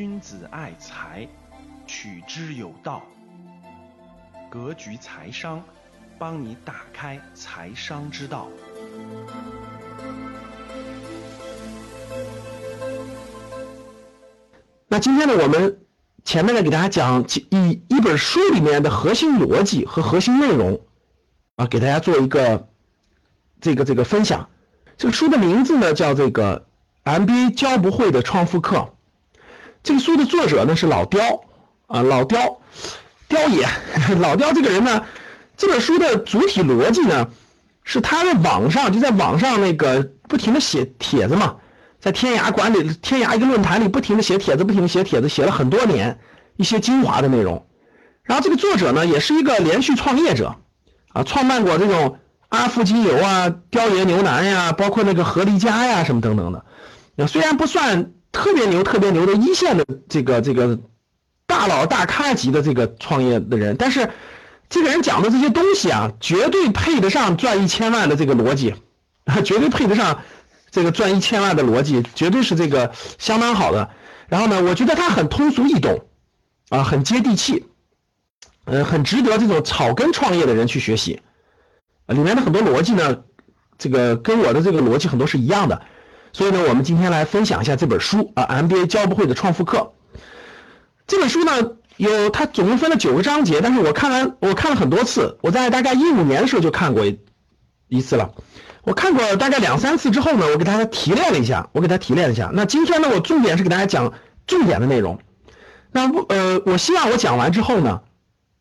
君子爱财，取之有道。格局财商，帮你打开财商之道。那今天呢，我们前面呢给大家讲一一本书里面的核心逻辑和核心内容啊，给大家做一个这个这个分享。这个书的名字呢叫这个 MBA 教不会的创富课。这个书的作者呢是老刁啊，老刁，刁爷，老刁这个人呢，这本书的主体逻辑呢，是他在网上就在网上那个不停的写帖子嘛，在天涯管理天涯一个论坛里不停的写帖子，不停的写帖子，写了很多年一些精华的内容。然后这个作者呢，也是一个连续创业者啊，创办过这种阿富精油啊、雕爷牛腩呀，包括那个合力家呀什么等等的。虽然不算。特别牛、特别牛的一线的这个这个大佬大咖级的这个创业的人，但是这个人讲的这些东西啊，绝对配得上赚一千万的这个逻辑，绝对配得上这个赚一千万的逻辑，绝对是这个相当好的。然后呢，我觉得他很通俗易懂，啊，很接地气，呃，很值得这种草根创业的人去学习。里面的很多逻辑呢，这个跟我的这个逻辑很多是一样的。所以呢，我们今天来分享一下这本书啊，MBA 教不会的创富课。这本书呢，有它总共分了九个章节，但是我看完我看了很多次，我在大概一五年的时候就看过一次了。我看过大概两三次之后呢，我给大家提炼了一下，我给大家提炼了一下。那今天呢，我重点是给大家讲重点的内容。那呃，我希望我讲完之后呢，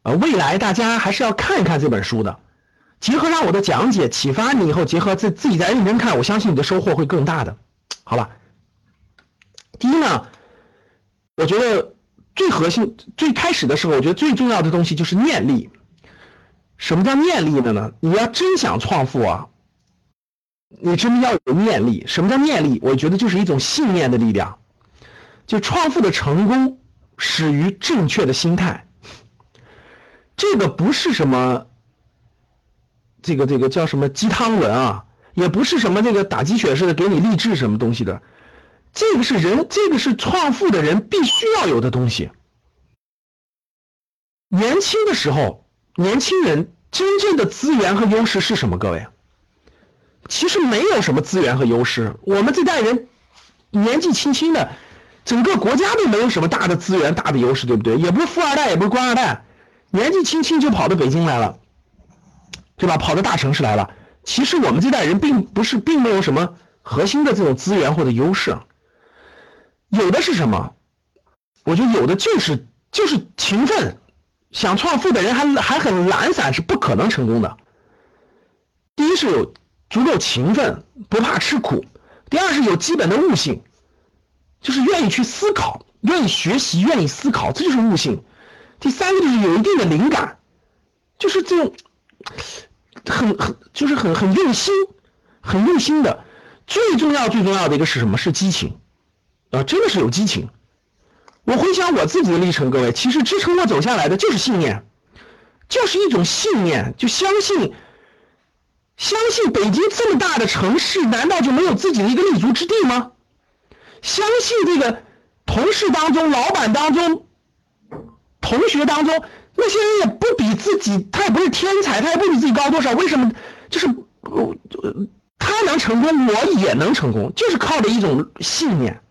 呃，未来大家还是要看一看这本书的。结合上我的讲解，启发你以后，结合自自己再认真看，我相信你的收获会更大的。好吧，第一呢，我觉得最核心、最开始的时候，我觉得最重要的东西就是念力。什么叫念力的呢？你要真想创富啊，你真的要有念力。什么叫念力？我觉得就是一种信念的力量。就创富的成功始于正确的心态。这个不是什么。这个这个叫什么鸡汤文啊？也不是什么这个打鸡血似的给你励志什么东西的，这个是人，这个是创富的人必须要有的东西。年轻的时候，年轻人真正的资源和优势是什么？各位，其实没有什么资源和优势。我们这代人年纪轻轻的，整个国家都没有什么大的资源、大的优势，对不对？也不是富二代，也不是官二代，年纪轻轻就跑到北京来了。对吧？跑到大城市来了。其实我们这代人并不是，并没有什么核心的这种资源或者优势，有的是什么？我觉得有的就是就是勤奋。想创富的人还还很懒散，是不可能成功的。第一是有足够勤奋，不怕吃苦；第二是有基本的悟性，就是愿意去思考，愿意学习，愿意思考，这就是悟性。第三个就是有一定的灵感，就是这种。很很就是很很用心，很用心的。最重要最重要的一个是什么？是激情啊！真的是有激情。我回想我自己的历程，各位，其实支撑我走下来的就是信念，就是一种信念，就相信相信北京这么大的城市，难道就没有自己的一个立足之地吗？相信这个同事当中、老板当中、同学当中。那些人也不比自己，他也不是天才，他也不比自己高多少。为什么？就是呃，他能成功，我也能成功，就是靠着一种信念，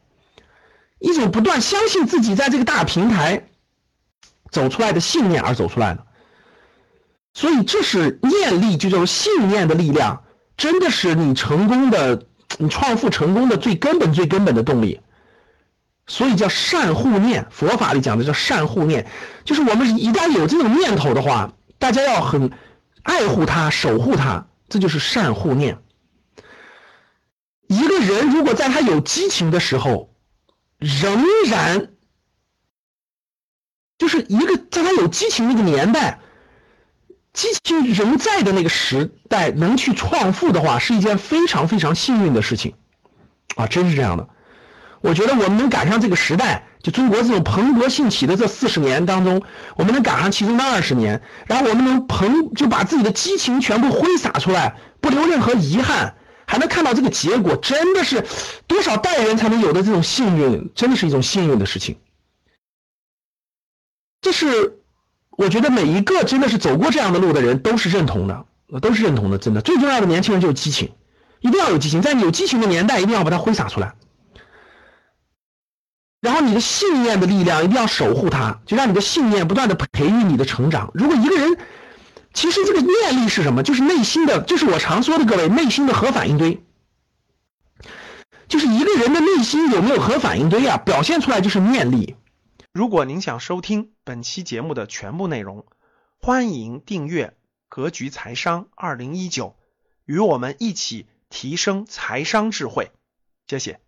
一种不断相信自己在这个大平台走出来的信念而走出来的。所以这是念力，就叫信念的力量，真的是你成功的，你创富成功的最根本、最根本的动力。所以叫善护念，佛法里讲的叫善护念，就是我们一旦有这种念头的话，大家要很爱护它、守护它，这就是善护念。一个人如果在他有激情的时候，仍然就是一个在他有激情那个年代，激情仍在的那个时代，能去创富的话，是一件非常非常幸运的事情啊，真是这样的。我觉得我们能赶上这个时代，就中国这种蓬勃兴起的这四十年当中，我们能赶上其中的二十年，然后我们能蓬就把自己的激情全部挥洒出来，不留任何遗憾，还能看到这个结果，真的是多少代人才能有的这种幸运，真的是一种幸运的事情这是我觉得每一个真的是走过这样的路的人都是认同的，都是认同的。真的，最重要的年轻人就是激情，一定要有激情，在有激情的年代，一定要把它挥洒出来。然后你的信念的力量一定要守护它，就让你的信念不断的培育你的成长。如果一个人，其实这个念力是什么？就是内心的，就是我常说的各位内心的核反应堆。就是一个人的内心有没有核反应堆啊？表现出来就是念力。如果您想收听本期节目的全部内容，欢迎订阅《格局财商二零一九》，与我们一起提升财商智慧。谢谢。